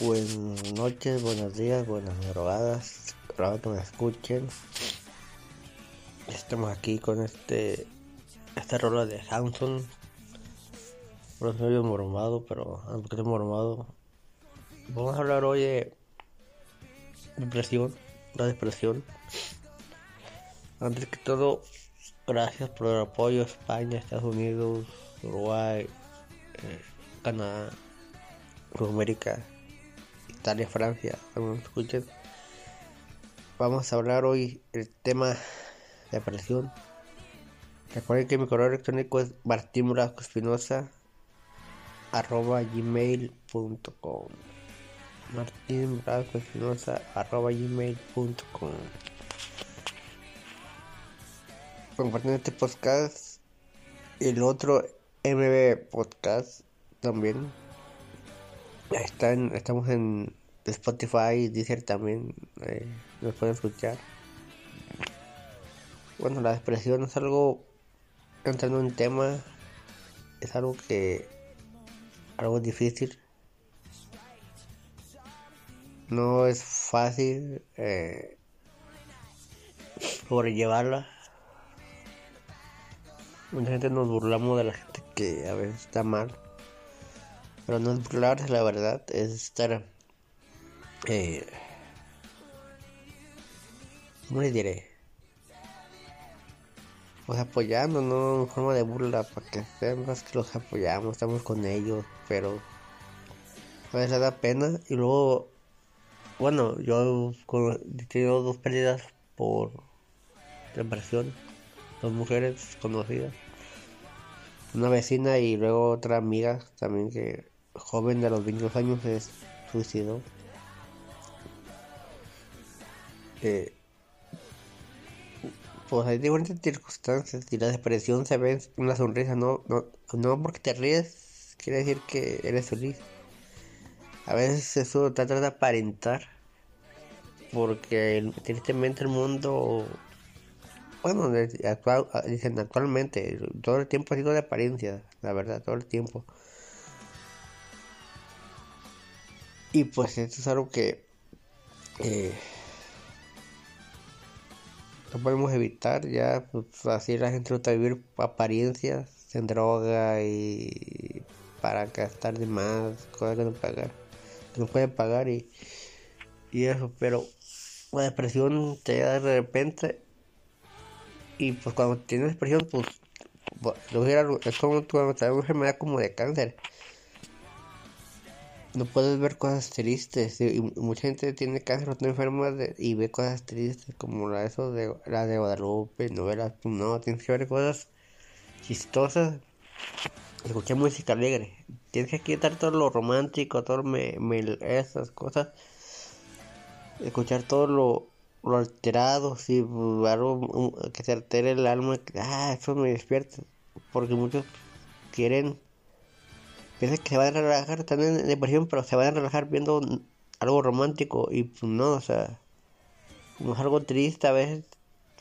Buenas noches, buenos días, buenas madrugadas. Espero que me escuchen. Estamos aquí con este esta rola de Hanson. No soy mormado, pero aunque estoy mormado. Vamos a hablar hoy de depresión, la depresión. Antes que todo, gracias por el apoyo España, Estados Unidos, Uruguay, eh, Canadá, Sudamérica, Italia, Francia, me escuchen. Vamos a hablar hoy el tema de depresión. Recuerden que mi correo electrónico es martinbrascoespinosa arroba gmail.com martinbrascoespinosa arroba gmail.com compartiendo este podcast el otro MB Podcast también. Está estamos en Spotify Deezer también eh, nos pueden escuchar. Bueno la depresión es algo entrando en tema es algo que algo difícil. No es fácil eh, sobrellevarla Mucha gente nos burlamos de la gente que a veces está mal. Pero no es burlarse, la verdad, es estar. Eh, ¿Cómo le diré? Pues apoyando, no en forma de burla, para que sean más que los apoyamos, estamos con ellos, pero a veces da pena. Y luego, bueno, yo he tenido dos pérdidas por depresión, dos mujeres conocidas una vecina y luego otra amiga también que joven de los 22 años se suicidó. Eh, pues hay diferentes circunstancias y la depresión se ve una sonrisa, no, no, no porque te ríes quiere decir que eres feliz. A veces eso trata de aparentar porque tristemente el mundo bueno, actual, ah, dicen actualmente, todo el tiempo ha sido de apariencia, la verdad, todo el tiempo. Y pues esto es algo que eh, no podemos evitar, ya pues, así la gente trata de vivir apariencias, se droga y para gastar de más, cosas que no pagar, no pueden pagar y, y eso, pero la depresión te da de repente y pues cuando tienes depresión, pues es como cuando una enfermedad como de cáncer. No puedes ver cosas tristes. Y mucha gente tiene cáncer o está enferma y ve cosas tristes como la, eso de, la de Guadalupe, novelas. Pues no, tienes que ver cosas chistosas. Escuchar música alegre. Tienes que quitar todo lo romántico, todo me, esas cosas. Escuchar todo lo, lo alterado, si algo que se altere el alma, ah, eso me despierta. Porque muchos quieren, piensan que se van a relajar, están en depresión, pero se van a relajar viendo algo romántico y pues no, o sea, no es algo triste a veces,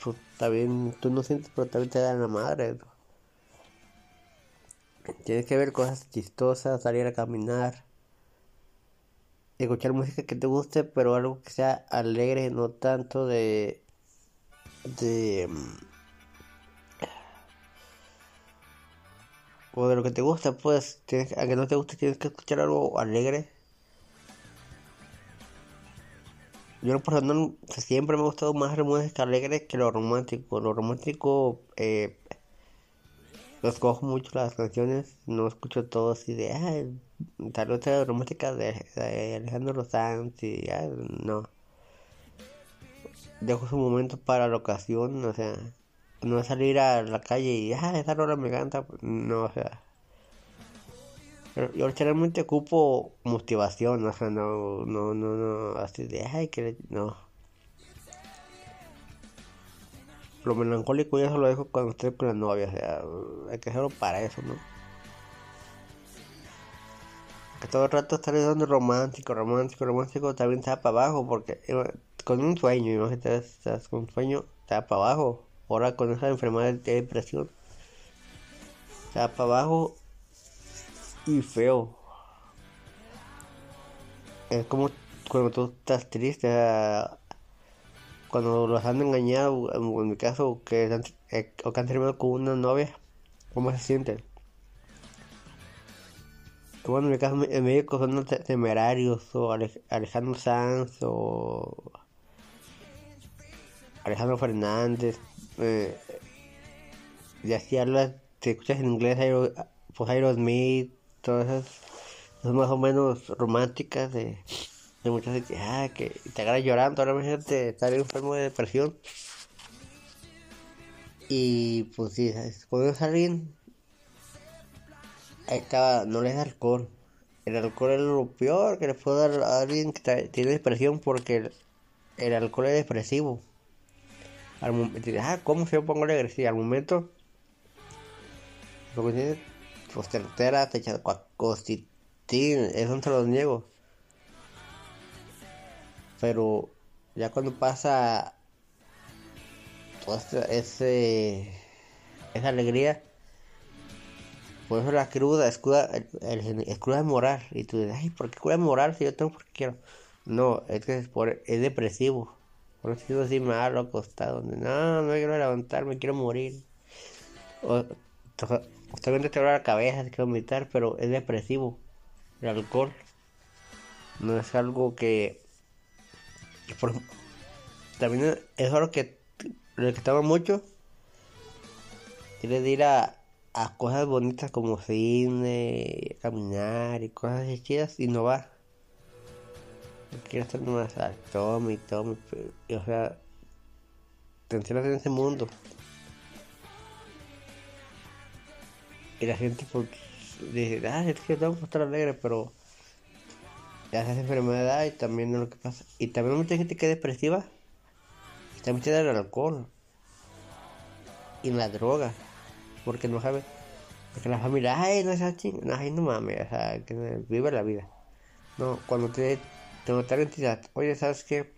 pues también tú no sientes, pero también te da la madre. Tienes que ver cosas chistosas, salir a caminar escuchar música que te guste, pero algo que sea alegre, no tanto de. de. Mm, o de lo que te gusta, pues, tienes, aunque no te guste, tienes que escuchar algo alegre. Yo, por ejemplo, siempre me ha gustado más la música alegre que lo romántico. Lo romántico, eh, escojo mucho las canciones, no escucho todo así de, ah, tal vez romántica de, de Alejandro Sanz y ya, no. Dejo su momento para la ocasión, o sea, no salir a la calle y, ah, esa rola me encanta, no, o sea. yo realmente ocupo motivación, o sea, no, no, no, no, así de, ay, que, no. Lo melancólico ya se lo dejo cuando estoy con la novia, o sea, hay que hacerlo para eso, ¿no? Que todo el rato estar dando romántico, romántico, romántico, también está para abajo, porque con un sueño, imagínate, estás con un sueño, está para abajo. ahora con esa enfermedad de depresión. O sea, para abajo y feo. Es como cuando tú estás triste, cuando los han engañado, en mi caso, que han, eh, o que han terminado con una novia, ¿cómo se sienten? Bueno, en mi caso, en México son temerarios, o Alejandro Sanz, o Alejandro Fernández, eh, y así hablas, te escuchas en inglés, pues Aerosmith, todas esas, son más o menos románticas de, de muchas que, ah, que te agarras llorando, ahora imagínate estar enfermo de depresión. Y pues sí, cuando alguien, estaba, no le da alcohol. El alcohol es lo peor que le puede dar a alguien que tiene depresión porque el, el alcohol es depresivo al momento, ah, ¿cómo se pongo alegre? Sí, al momento, lo que tiene, pues te altera, te echa costitín, eso no te lo niego. Pero ya cuando pasa toda ese, esa alegría, por eso la cruda, escuda, el, el, moral. Y tú dices, ay, ¿por qué cruda moral si yo tengo porque quiero? No, es que es, por, es depresivo. Por eso sido así malo, acostado. No, no quiero levantarme, quiero morir. O, justamente te la cabeza, quiero vomitar, pero es depresivo. El alcohol no es algo que. También es algo que que mucho. Quiere ir a, a cosas bonitas como cine, caminar y cosas chidas y no va quiero estar nomás al tome y y, o sea, te encierras en ese mundo. Y la gente pues, dice, ah, es que que estar alegre, pero ya se hace enfermedad y también lo que pasa. Y también mucha gente que es depresiva está metida en el alcohol y la droga, porque no sabe. Porque la familia, ay, no es así, no, ay, no mames, o sea, que vive la vida. No, cuando te tengo tal entidad. Oye, ¿sabes qué?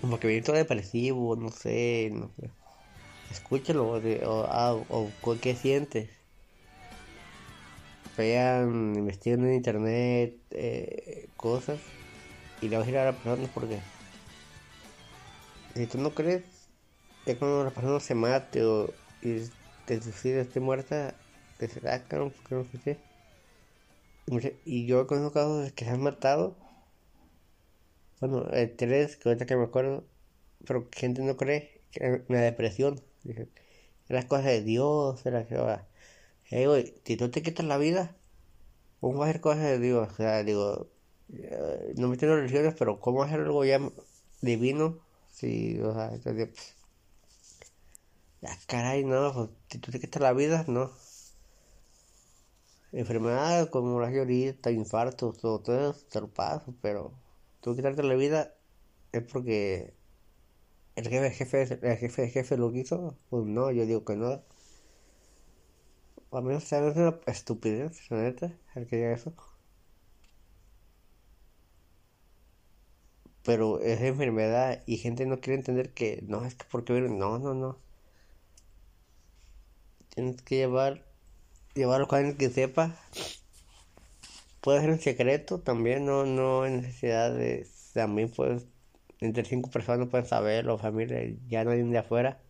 Como que viene todo depresivo, no sé, no sé. Escúchalo, o, ah, o, qué sientes. Vean, investiguen en internet eh, cosas y le vas a ir a la persona porque si tú no crees, es cuando la persona se mate o y te suicida, esté muerta, te sacan porque no sé. Y yo conozco casos que se han matado bueno, el 3, que ahorita que me acuerdo, pero gente no cree, que depresión. Las cosas de Dios, era que, hey, güey, si tú te quitas la vida, ¿cómo va a ser cosas de Dios? O sea, digo, eh, no me entiendo religiones, pero ¿cómo hacer algo ya divino? Si, o sea, entonces, pues, ya, caray, no, pues, si tú te quitas la vida, no. Enfermedades como la ahorita, infartos, todo, todo eso, te lo paso, pero tú quitarte la vida es porque el jefe, jefe, el jefe, jefe lo quiso, pues no, yo digo que no. Menos una estupidez, neta, el que diga eso. Pero es enfermedad y gente no quiere entender que no, es que porque no, no, no. Tienes que llevar, llevarlo con alguien que sepa puede ser en secreto también, no, no en necesidad de, también pues, entre cinco personas pueden saberlo, familia, ya no hay de afuera.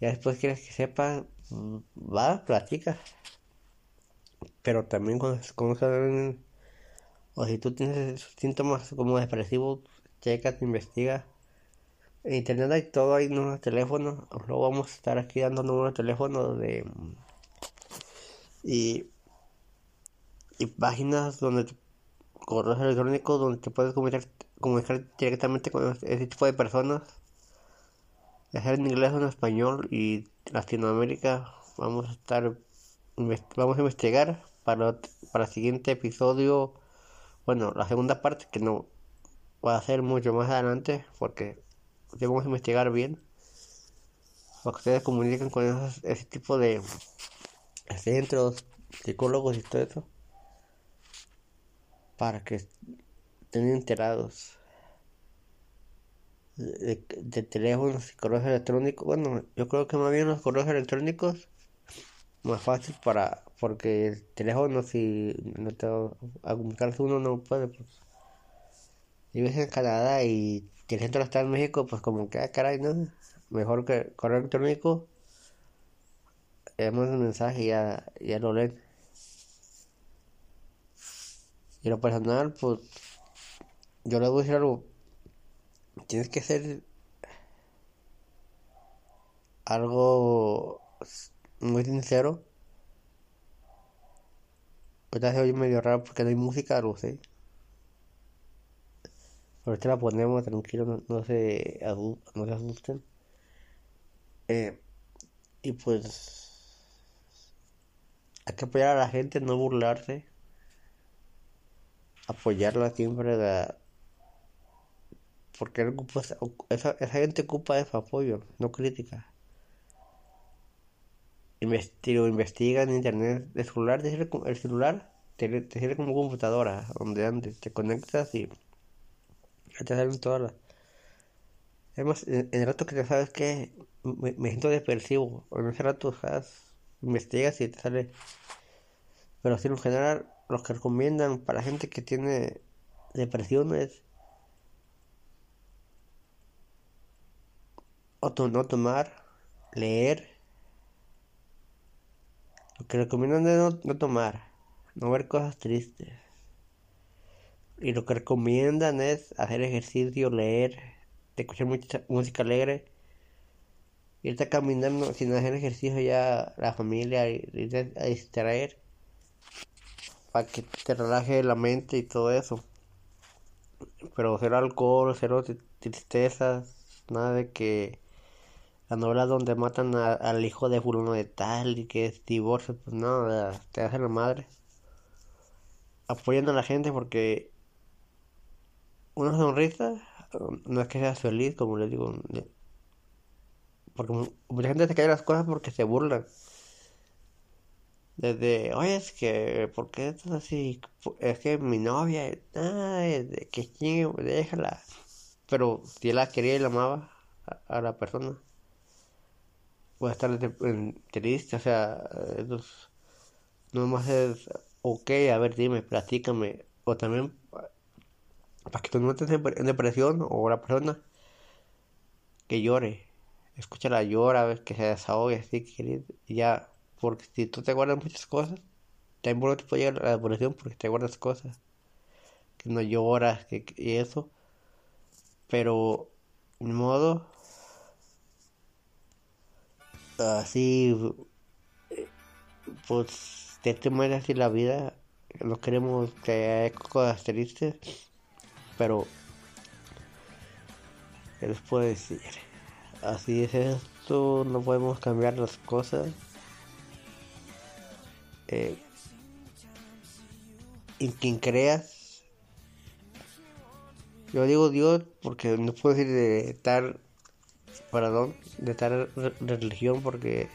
Ya después quieres que sepa, va, platica. Pero también cuando, cuando o si tú tienes síntomas como depresivos, checa, investiga. En internet hay todo, hay nuevos teléfonos. Luego vamos a estar aquí dando números de teléfono de. Y y páginas donde correos electrónicos donde te puedes comunicar, comunicar directamente con ese tipo de personas sea en inglés o en español y Latinoamérica vamos a estar vamos a investigar para para el siguiente episodio bueno la segunda parte que no va a ser mucho más adelante porque a investigar bien para que ustedes comuniquen con ese tipo de centros psicólogos y todo eso para que estén enterados. De, teléfonos y correos electrónicos. Bueno, yo creo que más bien los correos electrónicos más fácil para porque el teléfono si no te comunicarse uno no puede pues. Vives en Canadá y el centro está en México pues como que ah, caray no mejor que correo electrónico damos un mensaje y ya, ya lo leen. Y lo personal pues yo le voy a decir algo tienes que ser algo muy sincero. Ahorita se oye medio raro porque no hay música, lo sé. Ahorita la ponemos tranquilo, no, no se, no se asusten. Eh, y pues hay que apoyar a la gente, no burlarse. Apoyarla siempre de, porque esa, esa gente ocupa ese apoyo, no crítica. Investigo, investiga en internet. El celular te sirve, el celular te, sirve como computadora, donde antes te conectas y te salen todas las. Además, en, el rato que te sabes que me, siento depresivo, en ese rato investigas y te sale. Pero en general, los que recomiendan para gente que tiene depresiones no tomar, leer. Lo que recomiendan es no, tomar, no ver cosas tristes. Y lo que recomiendan es hacer ejercicio, leer, escuchar mucha música alegre. Irte caminando sin hacer ejercicio ya la familia, irte a distraer. Para que te relaje la mente y todo eso. Pero cero alcohol, cero tristezas, nada de que la novela donde matan al hijo de fulano de tal y que es divorcio, pues no, te hace la madre. Apoyando a la gente porque una sonrisa no es que seas feliz, como les digo. Porque mucha gente se cae las cosas porque se burlan. Desde, oye, es que, ¿por qué estás así? Es que mi novia, ay, que chingue, déjala. Pero si la quería y la amaba a la persona puede estar triste, o sea, no más es, ok, a ver, dime, platícame, o también para que tú no estés en depresión o la persona que llore, escúchala llora, que se desahogue, así que ya, porque si tú te guardas muchas cosas, también te puede llegar a la depresión porque te guardas cosas, que no lloras, que, y eso, pero, de modo, así, pues de esta manera así la vida, no queremos que haya cosas tristes, pero, ¿qué les puedo decir? Así es esto, no podemos cambiar las cosas. Eh, en quien creas, yo digo Dios porque no puedo decir de estar perdón, de tal religión porque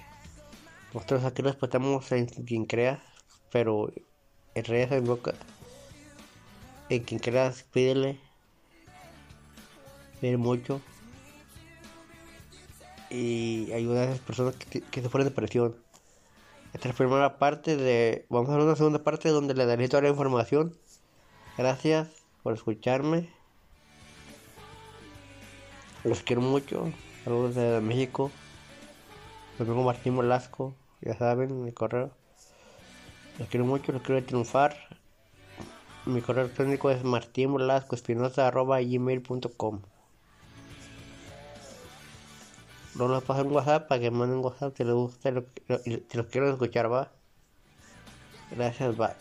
nosotros aquí respetamos en quien crea, pero el rey se invoca. En quien creas, pídele, pídele mucho y ayuda a esas personas que, que sufren depresión. Esta es la primera parte de. Vamos a ver una segunda parte donde le daré toda la información. Gracias por escucharme. Los quiero mucho. Saludos desde México. Los vengo Martín Molasco, ya saben, mi correo. Los quiero mucho, los quiero triunfar. Mi correo electrónico es martinmolascoespinosa.gmail.com No los paso en WhatsApp para que manden WhatsApp si les gusta y si los quiero escuchar, va. Gracias, bye.